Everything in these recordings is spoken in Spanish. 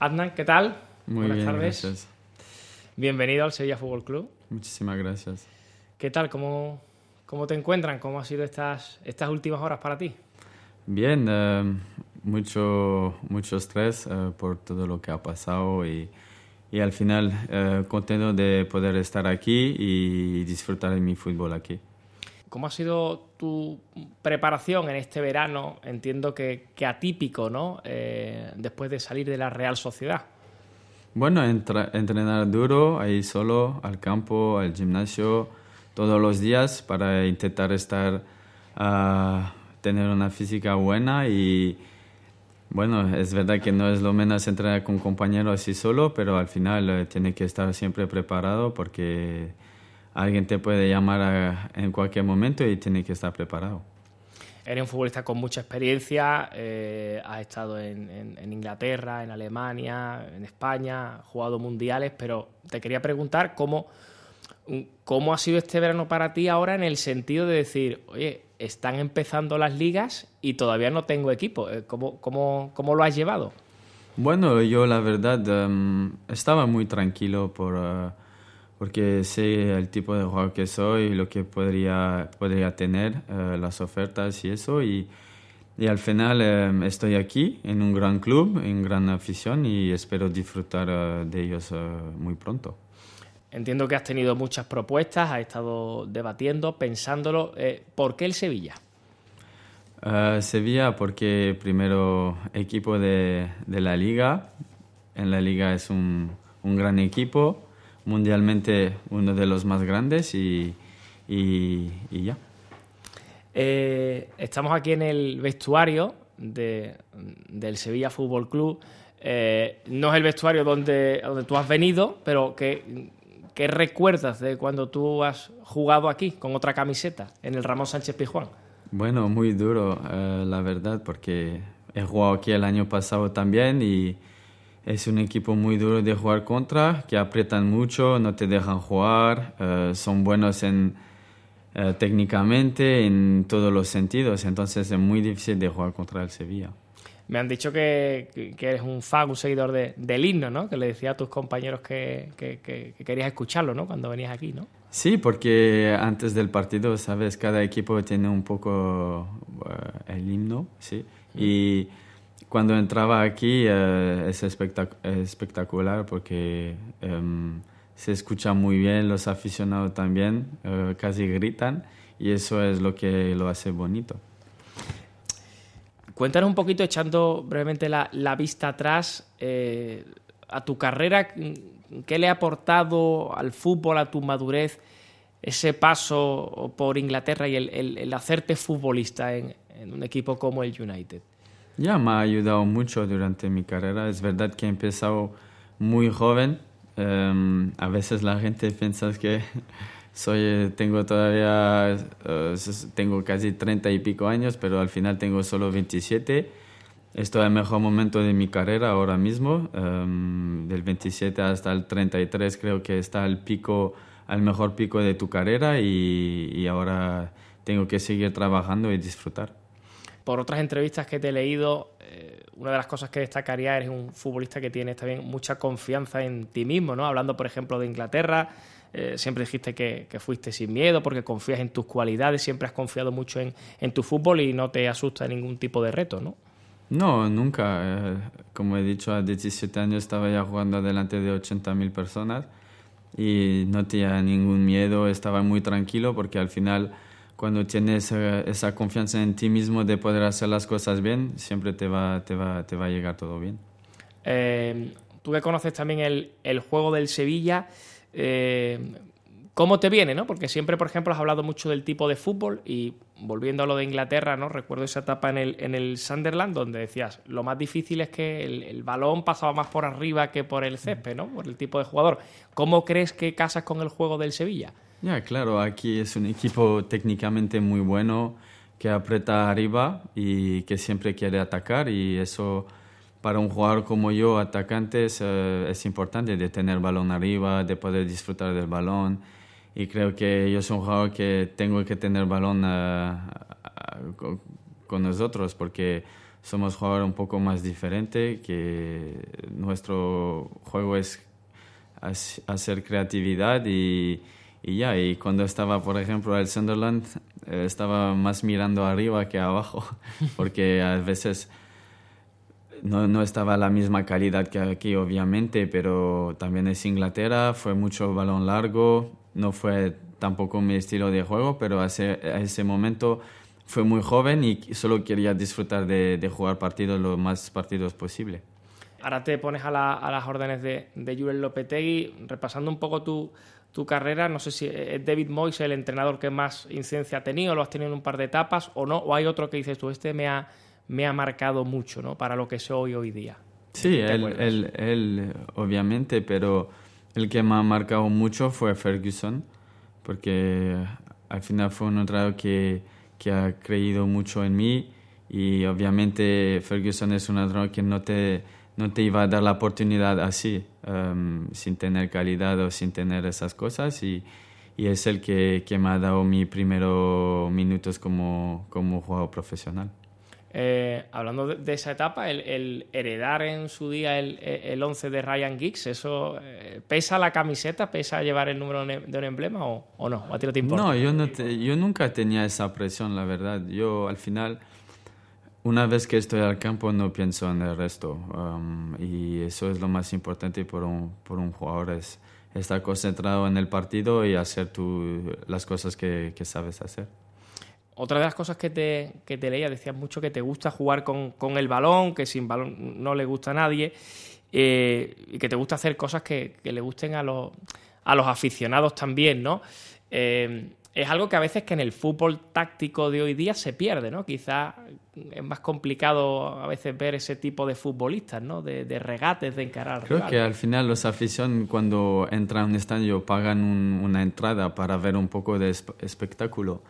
Adnan, ¿qué tal? Muy Buenas bien, tardes. gracias. Bienvenido al Sevilla Fútbol Club. Muchísimas gracias. ¿Qué tal? ¿Cómo, cómo te encuentran? ¿Cómo han sido estas, estas últimas horas para ti? Bien, eh, mucho, mucho estrés eh, por todo lo que ha pasado y, y al final eh, contento de poder estar aquí y disfrutar de mi fútbol aquí. ¿Cómo ha sido tu preparación en este verano? Entiendo que, que atípico, ¿no? Eh, después de salir de la Real Sociedad. Bueno, entra- entrenar duro, ahí solo, al campo, al gimnasio, todos los días para intentar estar, ah, tener una física buena y bueno, es verdad que no es lo menos entrenar con compañeros así solo, pero al final eh, tiene que estar siempre preparado porque alguien te puede llamar a- en cualquier momento y tiene que estar preparado. Eres un futbolista con mucha experiencia, eh, has estado en, en- en Inglaterra, en Alemania, en España, has jugado mundiales, pero te quería preguntar cómo, cómo ha sido este verano para ti ahora en el sentido de decir, oye, están empezando las ligas y todavía no tengo equipo. Eh, ¿Cómo, cómo, cómo lo has llevado? Bueno, yo la verdad em, estaba muy tranquilo por, eh, porque sé el tipo de jugador que soy, lo que podría, podría tener, eh, las ofertas y eso. Y, y al final em, estoy aquí en un gran club, en gran afición y espero disfrutar eh, de ellos eh, muy pronto. Entiendo que has tenido muchas propuestas, has estado debatiendo, pensándolo. Eh, ¿Por qué el Sevilla? Eh, Sevilla porque primero equipo de, de la liga, en la liga es un, un gran equipo, mundialmente uno de los más grandes y, y, y ya. Eh, estamos aquí en el vestuario de- del Sevilla Fútbol Club. Eh, no es el vestuario donde, donde tú has venido, pero ¿qué, ¿qué recuerdas de cuando tú has jugado aquí con otra camiseta en el Ramón Sánchez Pizjuán? Bueno, muy duro, eh, la verdad, porque he jugado aquí el año pasado también y es un equipo muy duro de jugar contra, que aprietan mucho, no te dejan jugar, eh, son buenos en, eh, técnicamente en todos los sentidos, entonces es muy difícil de jugar contra el Sevilla. Me han dicho que, que- eres un fan, un seguidor de- del himno, ¿no? Que le decía a tus compañeros que, que- que- que querías escucharlo, ¿no? Cuando venías aquí, ¿no? Sí, porque antes del partido, sabes, cada equipo tiene un poco eh, el himno, sí. Y cuando entraba aquí eh, es espectac- espectacular porque em, se escucha muy bien, los aficionados también eh, casi gritan y eso es lo que lo hace bonito. Cuéntanos un poquito, echando brevemente la, la vista atrás, eh, a tu carrera, ¿qué le ha aportado al fútbol, a tu madurez, ese paso por Inglaterra y el, el- el hacerte futbolista en, en un equipo como el United? Ya me ha ayudado mucho durante mi carrera. Es verdad que he empezado muy joven. Em, a veces la gente piensa que soy, tengo todavía, eh, tengo casi 30 y pico años, pero al final tengo solo 27. Estoy en el mejor momento de mi carrera ahora mismo. em, del 27 hasta el 33 creo que está el pico, al mejor pico de tu carrera y, y ahora tengo que seguir trabajando y disfrutar. Por otras entrevistas que te he leído, eh, una de las cosas que destacaría eres un futbolista que tiene también mucha confianza en ti mismo, ¿no? Hablando, por ejemplo, de Inglaterra, eh, siempre dijiste que, fuiste sin miedo porque confías en tus cualidades, siempre has confiado mucho en, en tu fútbol y no te asusta ningún tipo de reto, ¿no? No, nunca. Eh, como he dicho, a 17 años estaba ya jugando delante de 80.000 personas y no tenía ningún miedo, estaba muy tranquilo porque al final cuando tienes eh, esa confianza en ti mismo de poder hacer las cosas bien, siempre te va, te va, te va a llegar todo bien. Eh, tú que conoces también el, juego del Sevilla, eh, ¿cómo te viene? ¿no? Porque siempre, por ejemplo, has hablado mucho del tipo de fútbol y volviendo a lo de Inglaterra, ¿no? recuerdo esa etapa en el, en el Sunderland donde decías, lo más difícil es que el, el balón pasaba más por arriba que por el césped, ¿no? por el tipo de jugador. ¿Cómo crees que casas con el juego del Sevilla? Ya, claro, aquí es un equipo técnicamente muy bueno que aprieta arriba y que siempre quiere atacar y eso para un jugador como yo, atacante, es, eh, es importante de tener balón arriba, de poder disfrutar del balón. Y creo que yo soy un jugador que tengo que tener balón eh, con nosotros porque somos jugadores un poco más diferentes, que nuestro juego es hacer creatividad y, y ya, y cuando estaba, por ejemplo, el Sunderland, eh, estaba más mirando arriba que abajo, porque a veces no, no, estaba la misma calidad que aquí, obviamente, pero también es Inglaterra, fue mucho balón largo, no fue tampoco mi estilo de juego, pero a ese momento fue muy joven y solo quería disfrutar de, de jugar partidos lo más partidos posible. Ahora te pones a, las órdenes de, de Julen Lopetegui, repasando un poco tu, tu carrera, no sé si es David Moyes el entrenador que más incidencia ha tenido, lo has tenido en un par de etapas o no, o hay otro que dices tú, este me ha, me ha marcado mucho ¿no? para lo que soy hoy día. Sí, él, él, él, obviamente, pero el que me ha marcado mucho fue Ferguson, porque al final fue un entrenador que, que ha creído mucho en mí y obviamente Ferguson es un entrenador que no te no te iba a dar la oportunidad así, em, sin tener calidad o sin tener esas cosas. Y, y es el que, que, me ha dado mis primeros minutos como, como jugador profesional. Eh, hablando de, esa etapa, el, heredar en su día el, el 11 de Ryan Giggs, ¿eso eh, pesa la camiseta? ¿Pesa llevar el número de un emblema o, o no? ¿A ti no te importa? No, yo, no yo nunca tenía esa presión, la verdad. Yo al final una vez que estoy al campo no pienso en el resto um, y eso es lo más importante por un, por un jugador, es estar concentrado en el partido y hacer tu, las cosas que, que, sabes hacer. Otra de las cosas que te, que te leía, decías mucho que te gusta jugar con, con, el balón, que sin balón no le gusta a nadie eh, y que te gusta hacer cosas que, que, le gusten a los, a los aficionados también, ¿no? Eh, es algo que a veces que en el fútbol táctico de hoy día se pierde, ¿no? Quizás es más complicado a veces ver ese tipo de futbolistas, ¿no? De, regates, de encarar. Creo que al final los aficionados cuando entran a un estadio pagan una entrada para ver un poco de espectáculo.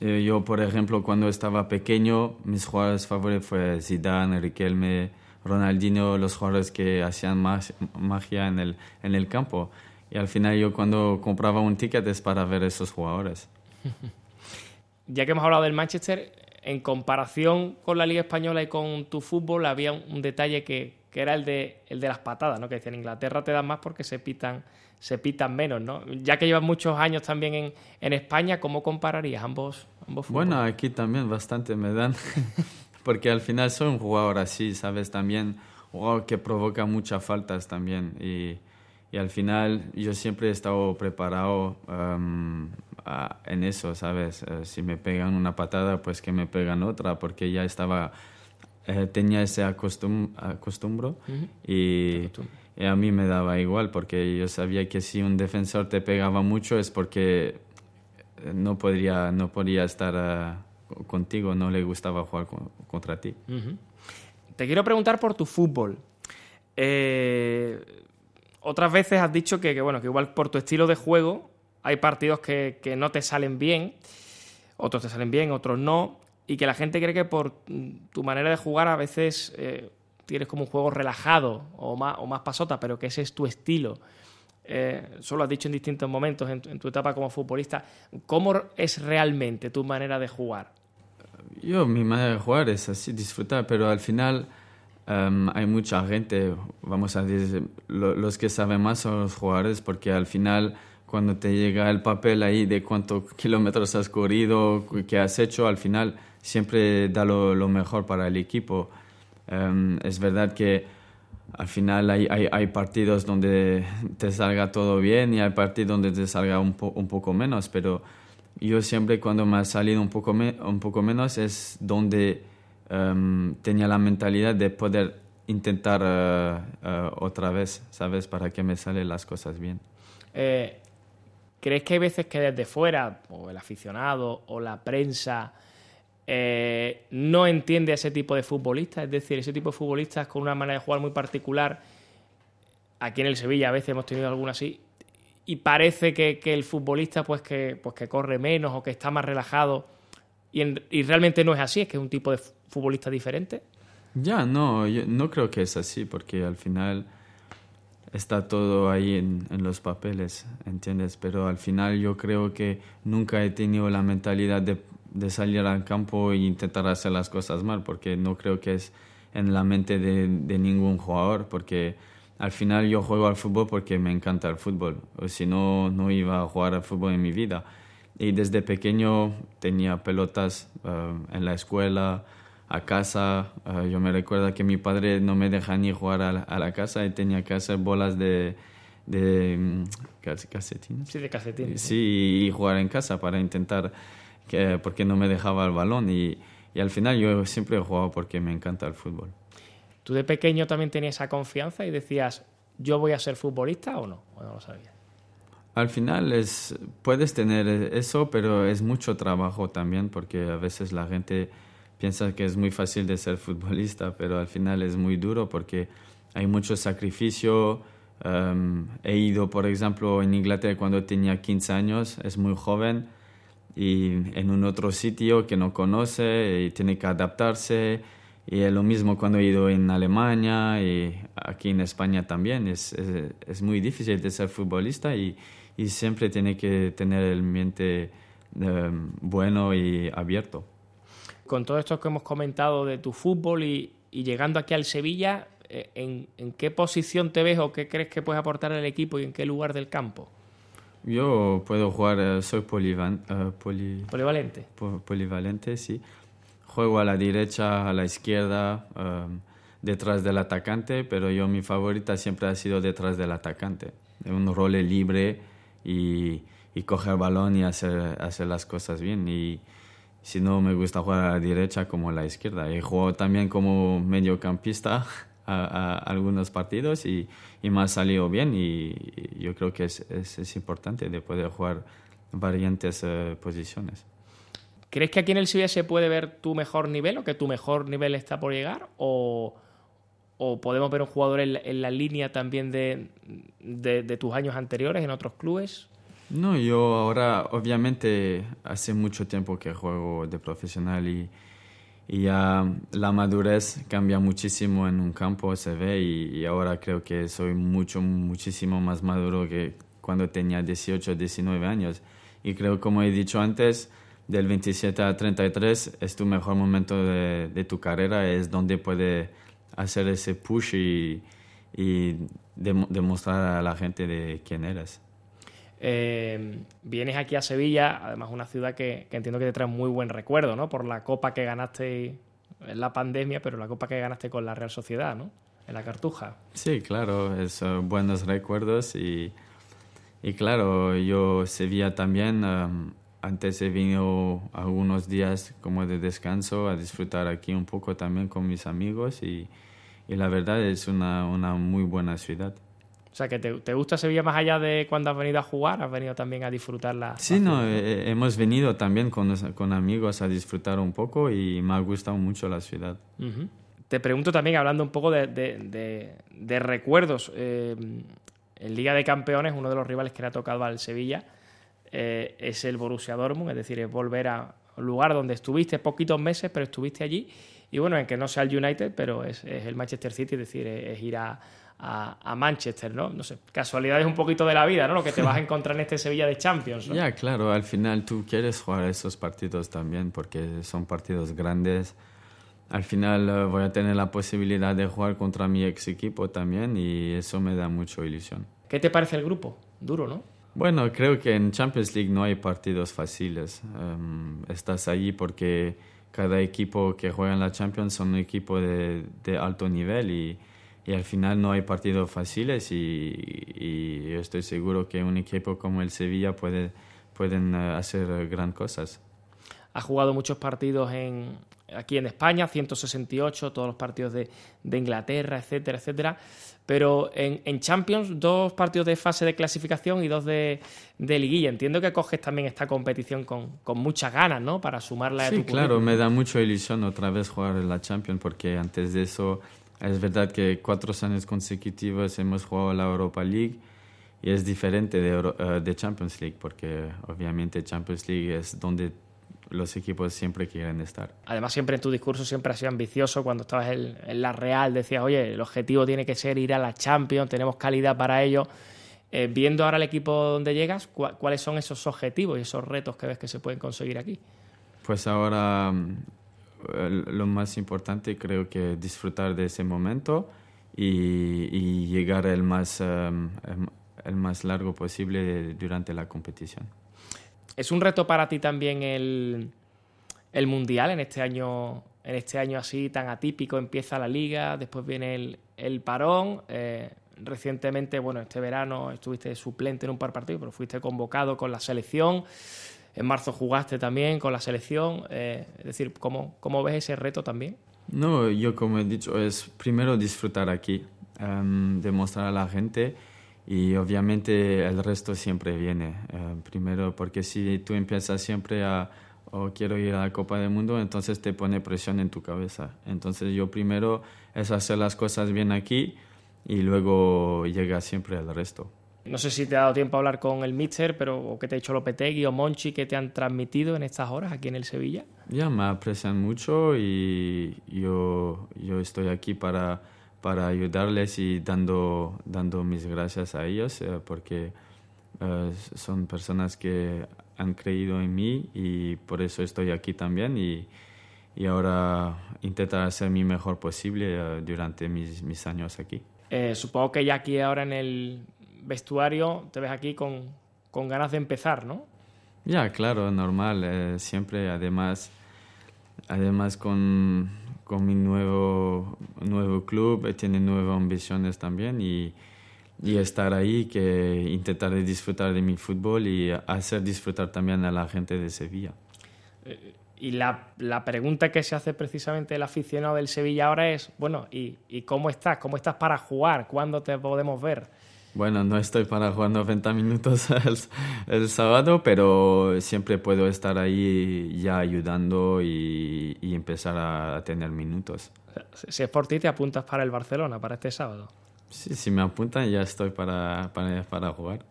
Eh, yo, por ejemplo, cuando estaba pequeño, mis jugadores favoritos fue Zidane, Riquelme, Ronaldinho, los jugadores que hacían magia en el, en el campo. Y al final yo cuando compraba un ticket es para ver esos jugadores. Ya que hemos hablado del Manchester, en comparación con la Liga Española y con tu fútbol, había un, detalle que, que, era el de, el de las patadas, ¿no? Que decían, en Inglaterra te dan más porque se pitan, se pitan menos, ¿no? Ya que llevas muchos años también en, en España, ¿cómo compararías ambos, ambos Bueno, aquí también bastante me dan, porque al final soy un jugador así, ¿sabes? También, jugador que provoca muchas faltas también y y al final yo siempre he estado preparado um, en eso, ¿sabes? Eh, si me pegan una patada, pues que me pegan otra, porque ya estaba, eh, tenía ese acostum, acostumbro y, a mí me daba igual, porque yo sabía que si un defensor te pegaba mucho es porque eh, no podría, no podría estar contigo, no le gustaba jugar contra ti. Te quiero preguntar por tu fútbol. Eh, otras veces has dicho que, bueno, que igual por tu estilo de juego hay partidos que, no te salen bien, otros te salen bien, otros no, y que la gente cree que por tu manera de jugar a veces eh, tienes como un juego relajado o más, o más pasota, pero que ese es tu estilo. Eh, eso lo has dicho en distintos momentos en tu, etapa como futbolista. ¿Cómo es realmente tu manera de jugar? Yo, mi manera de jugar es así, disfrutar, pero al final Em, hay mucha gente, vamos a decir, los que saben más son los jugadores, porque al final cuando te llega el papel ahí de cuántos kilómetros has corrido, qué has hecho, al final siempre da lo, lo mejor para el equipo. Em, es verdad que al final hay, hay, hay, partidos donde te salga todo bien y hay partidos donde te salga un, un poco menos, pero yo siempre cuando me ha salido un poco, un poco menos es donde Em, tenía la mentalidad de poder intentar eh, eh, otra vez, ¿sabes? Para que me salen las cosas bien. Eh, ¿Crees que hay veces que desde fuera, o el aficionado, o la prensa, no entiende a ese tipo de futbolistas? Es decir, ese tipo de futbolistas con una manera de jugar muy particular. Aquí en el Sevilla a veces hemos tenido alguna así. Y parece que, que el futbolista, pues que, pues que corre menos o que está más relajado y, realmente no es así, es que es un tipo de futbolista diferente. Ya, no, yo no creo que es así, porque al final está todo ahí en, en, los papeles, ¿entiendes? Pero al final yo creo que nunca he tenido la mentalidad de de salir al campo e intentar hacer las cosas mal, porque no creo que es en la mente de, de ningún jugador, porque al final yo juego al fútbol porque me encanta el fútbol, o si no, no iba a jugar al fútbol en mi vida. Y desde pequeño tenía pelotas eh, en la escuela, a casa. Eh, yo me recuerdo que mi padre no me deja ni jugar a la, casa y tenía que hacer bolas de, de mm, casetines. Sí, de casetines. Sí, y jugar en casa para intentar, que, porque no me dejaba el balón. Y, y al final yo siempre he jugado porque me encanta el fútbol. ¿Tú de pequeño también tenías esa confianza y decías, yo voy a ser futbolista o no? ¿O no lo sabías? Al final es, puedes tener eso, pero es mucho trabajo también porque a veces la gente piensa que es muy fácil de ser futbolista, pero al final es muy duro porque hay mucho sacrificio. Um, he ido, por ejemplo, en Inglaterra cuando tenía 15 años, es muy joven, y en un otro sitio que no conoce y tiene que adaptarse y es lo mismo cuando he ido en Alemania y aquí en España también. Es, es, muy difícil de ser futbolista y, y, siempre tiene que tener el mente em, bueno y abierto. Con todo esto que hemos comentado de tu fútbol y, y llegando aquí al Sevilla, eh, ¿en, ¿en, qué posición te ves o qué crees que puedes aportar al equipo y en qué lugar del campo? Yo puedo jugar, eh, soy polivan, uh, polivalente. polivalente, sí juego a la derecha, a la izquierda, um, detrás del atacante, pero yo mi favorita siempre ha sido detrás del atacante. Un rol libre y, y coger el balón y hacer, hacer las cosas bien. Y si no, me gusta jugar a la derecha como a la izquierda. He jugado también como mediocampista a, algunos partidos y, y, me ha salido bien y, yo creo que es, es, importante de poder jugar variantes eh, posiciones. ¿Crees que aquí en el Sevilla se puede ver tu mejor nivel o que tu mejor nivel está por llegar? ¿O, podemos ver un jugador en la, línea también de, de, tus años anteriores en otros clubes? No, yo ahora obviamente hace mucho tiempo que juego de profesional y, y ya la madurez cambia muchísimo en un campo, se ve y, y, ahora creo que soy mucho, muchísimo más maduro que cuando tenía 18, 19 años. Y creo, como he dicho antes, del 27 a 33 es tu mejor momento de, tu carrera, es donde puedes hacer ese push y, demostrar a la gente de quién eres. Eh, vienes aquí a Sevilla, además una ciudad que, entiendo que te trae muy buen recuerdo, ¿no? Por la copa que ganaste en la pandemia, pero la copa que ganaste con la Real Sociedad, ¿no? En la Cartuja. Sí, claro, es uh, buenos recuerdos y, y claro, yo Sevilla también... Um, antes he venido algunos días como de descanso a disfrutar aquí un poco también con mis amigos y, y la verdad es una, una, muy buena ciudad. O sea, que te, te, gusta Sevilla más allá de cuando has venido a jugar, has venido también a disfrutarla. Sí, no, eh, hemos venido también con, con, amigos a disfrutar un poco y me ha gustado mucho la ciudad. Te pregunto también, hablando un poco de, de, de, recuerdos, eh, en Liga de Campeones, uno de los rivales que le ha tocado al Sevilla, eh, es el Borussia Dortmund, es decir, es volver a un lugar donde estuviste poquitos meses, pero estuviste allí. Y bueno, en que no sea el United, pero es, el Manchester City, es decir, es, ir a, Manchester, ¿no? No sé, casualidades un poquito de la vida, ¿no? Lo que te vas a encontrar en este Sevilla de Champions. Ya, claro, al final tú quieres jugar esos partidos también porque son partidos grandes. Al final eh, voy a tener la posibilidad de jugar contra mi ex equipo también y eso me da mucha ilusión. ¿Qué te parece el grupo? Duro, ¿no? Bueno, creo que en Champions League no hay partidos fáciles. Em, estás allí porque cada equipo que juega en la Champions son un equipo de, de alto nivel y, y, al final no hay partidos fáciles y, y, yo estoy seguro que un equipo como el Sevilla puede pueden eh, hacer gran cosas. Ha jugado muchos partidos en, aquí en España, 168, todos los partidos de, de Inglaterra, etcétera, etcétera. Pero en, en, Champions, dos partidos de fase de clasificación y dos de, de liguilla. Entiendo que coges también esta competición con, con muchas ganas, ¿no? Para sumarla a tu Sí, claro, me da mucha ilusión otra vez jugar en la Champions, porque antes de eso es verdad que cuatro años consecutivos hemos jugado la Europa League y es diferente de, eh, de Champions League, porque obviamente Champions League es donde los equipos siempre quieren estar. Además, siempre en tu discurso siempre has sido ambicioso. Cuando estabas en, la Real decías, oye, el objetivo tiene que ser ir a la Champions, tenemos calidad para ello. Eh, viendo ahora el equipo donde llegas, ¿cuáles son esos objetivos y esos retos que ves que se pueden conseguir aquí? Pues ahora lo más importante creo que disfrutar de ese momento y, llegar el más, em, em, el más largo posible durante la competición. ¿Es un reto para ti también el, el Mundial en este año en este año así tan atípico? Empieza la liga, después viene el, el parón. Eh, recientemente, bueno, este verano estuviste suplente en un par de partidos, pero fuiste convocado con la selección. En marzo jugaste también con la selección. Eh, es decir, ¿cómo, ¿cómo ves ese reto también? No, yo como he dicho, es primero disfrutar aquí, em, demostrar a la gente y obviamente el resto siempre viene. Em, primero, porque si tú empiezas siempre a, oh, quiero ir a la Copa del Mundo, entonces te pone presión en tu cabeza. Entonces yo primero es hacer las cosas bien aquí y luego llega siempre el resto. No sé si te ha dado tiempo a hablar con el míster, pero o que te ha dicho Lopetegui o Monchi que te han transmitido en estas horas aquí en el Sevilla. Ya, me aprecian mucho y yo, yo estoy aquí para, para ayudarles y dando, dando mis gracias a ellos eh, porque eh, son personas que han creído en mí y por eso estoy aquí también y, y ahora intentar hacer mi mejor posible eh, durante mis, mis años aquí. supongo que ya aquí ahora en el vestuario te ves aquí con, con ganas de empezar, ¿no? Ya, claro, normal. Eh, siempre, además, además con, con, mi nuevo, nuevo club, eh, tiene nuevas ambiciones también y, y, estar ahí, que intentar disfrutar de mi fútbol y hacer disfrutar también a la gente de Sevilla. Eh, y la, la, pregunta que se hace precisamente el aficionado del Sevilla ahora es, bueno, ¿y, ¿y cómo estás? ¿Cómo estás para jugar? ¿Cuándo te podemos ver? Bueno, no estoy para jugar 90 minutos el, sábado, pero siempre puedo estar ahí ya ayudando y, empezar a, tener minutos. Si es por ti, te apuntas para el Barcelona, para este sábado. Sí, si me apuntan ya estoy para, para, para jugar.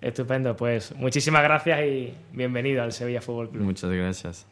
Estupendo, pues muchísimas gracias y bienvenido al Sevilla Fútbol Club. Muchas gracias.